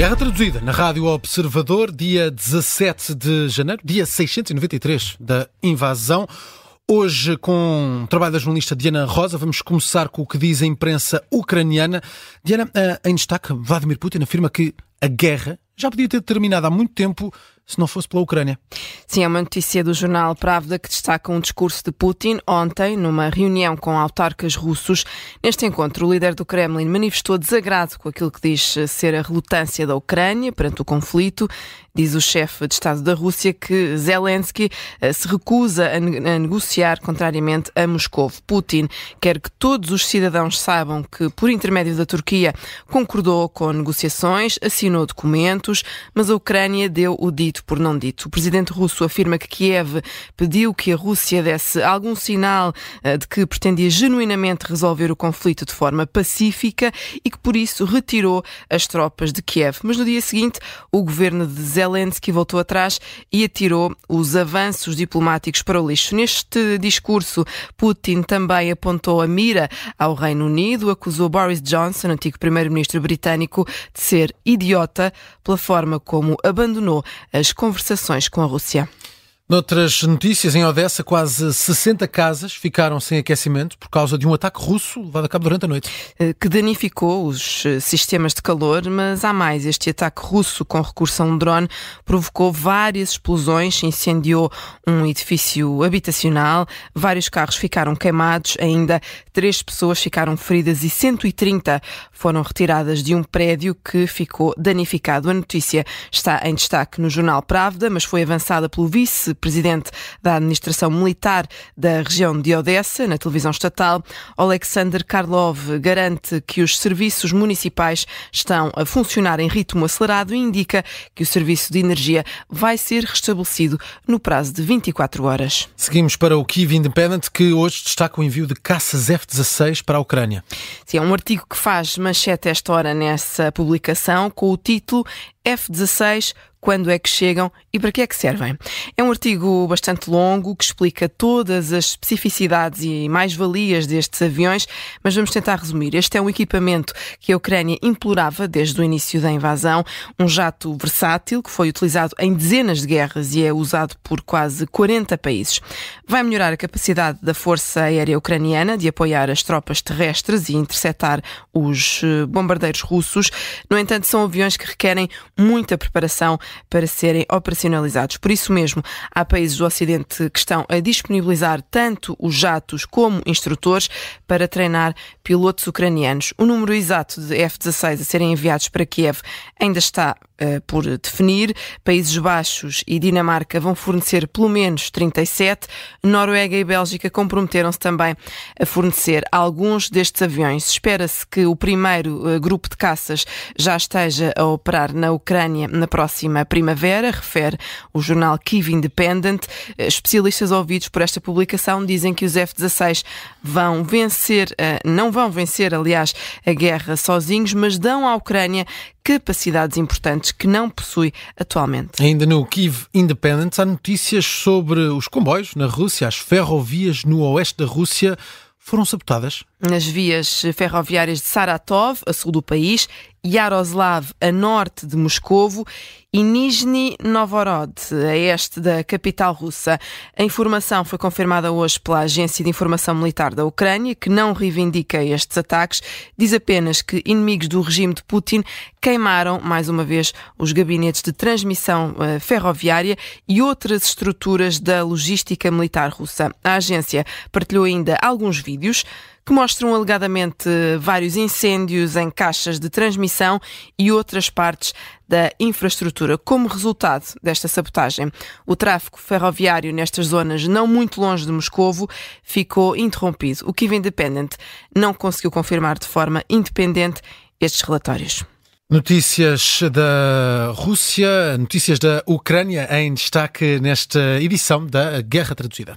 Guerra traduzida na Rádio Observador, dia 17 de janeiro, dia 693 da invasão. Hoje, com o trabalho da jornalista Diana Rosa, vamos começar com o que diz a imprensa ucraniana. Diana, eh, em destaque, Vladimir Putin afirma que a guerra já podia ter terminado há muito tempo se não fosse pela Ucrânia. Sim, é uma notícia do jornal Pravda que destaca um discurso de Putin ontem, numa reunião com autarcas russos. Neste encontro, o líder do Kremlin manifestou desagrado com aquilo que diz ser a relutância da Ucrânia perante o conflito. Diz o chefe de Estado da Rússia que Zelensky eh, se recusa a, negociar contrariamente a Moscou. Putin quer que todos os cidadãos saibam que, por intermédio da Turquia, concordou com negociações, assinou documentos, mas a Ucrânia deu o dito dito por não dito. O presidente russo afirma que Kiev pediu que a Rússia desse algum sinal eh, de que pretendia genuinamente resolver o conflito de forma pacífica e que por isso retirou as tropas de Kiev. Mas no dia seguinte, o governo de Zelensky voltou atrás e atirou os avanços diplomáticos para o lixo. Neste discurso, Putin também apontou a mira ao Reino Unido, acusou Boris Johnson, antigo primeiro-ministro britânico, de ser idiota pela forma como abandonou as conversações com a Rússia. Noutras notícias, em Odessa, quase 60 casas ficaram sem aquecimento por causa de um ataque russo levado a cabo durante a noite. Eh, que danificou os eh, sistemas de calor, mas há mais. Este ataque russo com recurso a um drone provocou várias explosões, incendiou um edifício habitacional, vários carros ficaram queimados, ainda três pessoas ficaram feridas e 130 foram retiradas de um prédio que ficou danificado. A notícia está em destaque no jornal Pravda, mas foi avançada pelo vice presidente da administração militar da região de Odessa, na televisão estatal, Alexander Karlov, garante que os serviços municipais estão a funcionar em ritmo acelerado e indica que o serviço de energia vai ser restabelecido no prazo de 24 horas. Seguimos para o Kiev Independent, que hoje destaca o envio de caças F-16 para a Ucrânia. Sim, é um artigo que faz manchete esta hora nessa publicação com o título F-16 quando é que chegam e para que é que servem. É um artigo bastante longo que explica todas as especificidades e mais-valias destes aviões, mas vamos tentar resumir. Este é um equipamento que a Ucrânia implorava desde o início da invasão, um jato versátil que foi utilizado em dezenas de guerras e é usado por quase 40 países. Vai melhorar a capacidade da Força Aérea Ucraniana de apoiar as tropas terrestres e interceptar os eh, bombardeiros russos. No entanto, são aviões que requerem muita preparação para serem operacionalizados. Por isso mesmo, há países do Ocidente que estão a disponibilizar tanto os jatos como instrutores para treinar pilotos ucranianos. O número exato de F-16 a serem enviados para Kiev ainda está uh, por definir. Países Baixos e Dinamarca vão fornecer pelo menos 37. Noruega e Bélgica comprometeram-se também a fornecer alguns destes aviões. Espera-se que o primeiro uh, grupo de caças já esteja a operar na Ucrânia na próxima primavera, refere o jornal Kiev Independent. Uh, especialistas ouvidos por esta publicação dizem que os F-16 vão vencer, não vão vencer, aliás, a guerra sozinhos, mas dão à Ucrânia capacidades importantes que não possui atualmente. Ainda no Kiev Independent há notícias sobre os comboios na Rússia, as ferrovias no oeste da Rússia foram sabotadas. Nas vias ferroviárias de Saratov, a sul do país, Yaroslav, a norte de Moscovo, e Nizhny Novgorod, a este da capital russa. A informação foi confirmada hoje pela Agência de Informação Militar da Ucrânia, que não reivindica estes ataques, diz apenas que inimigos do regime de Putin queimaram, mais uma vez, os gabinetes de transmissão uh, ferroviária e outras estruturas da logística militar russa. A agência partilhou ainda alguns vídeos que mostram alegadamente vários incêndios em caixas de transmissão e outras partes da infraestrutura. Como resultado desta sabotagem, o tráfego ferroviário nestas zonas não muito longe de Moscovo ficou interrompido. O Kiev Independent não conseguiu confirmar de forma independente estes relatórios. Notícias da Rússia, notícias da Ucrânia em destaque nesta edição da Guerra Traduzida.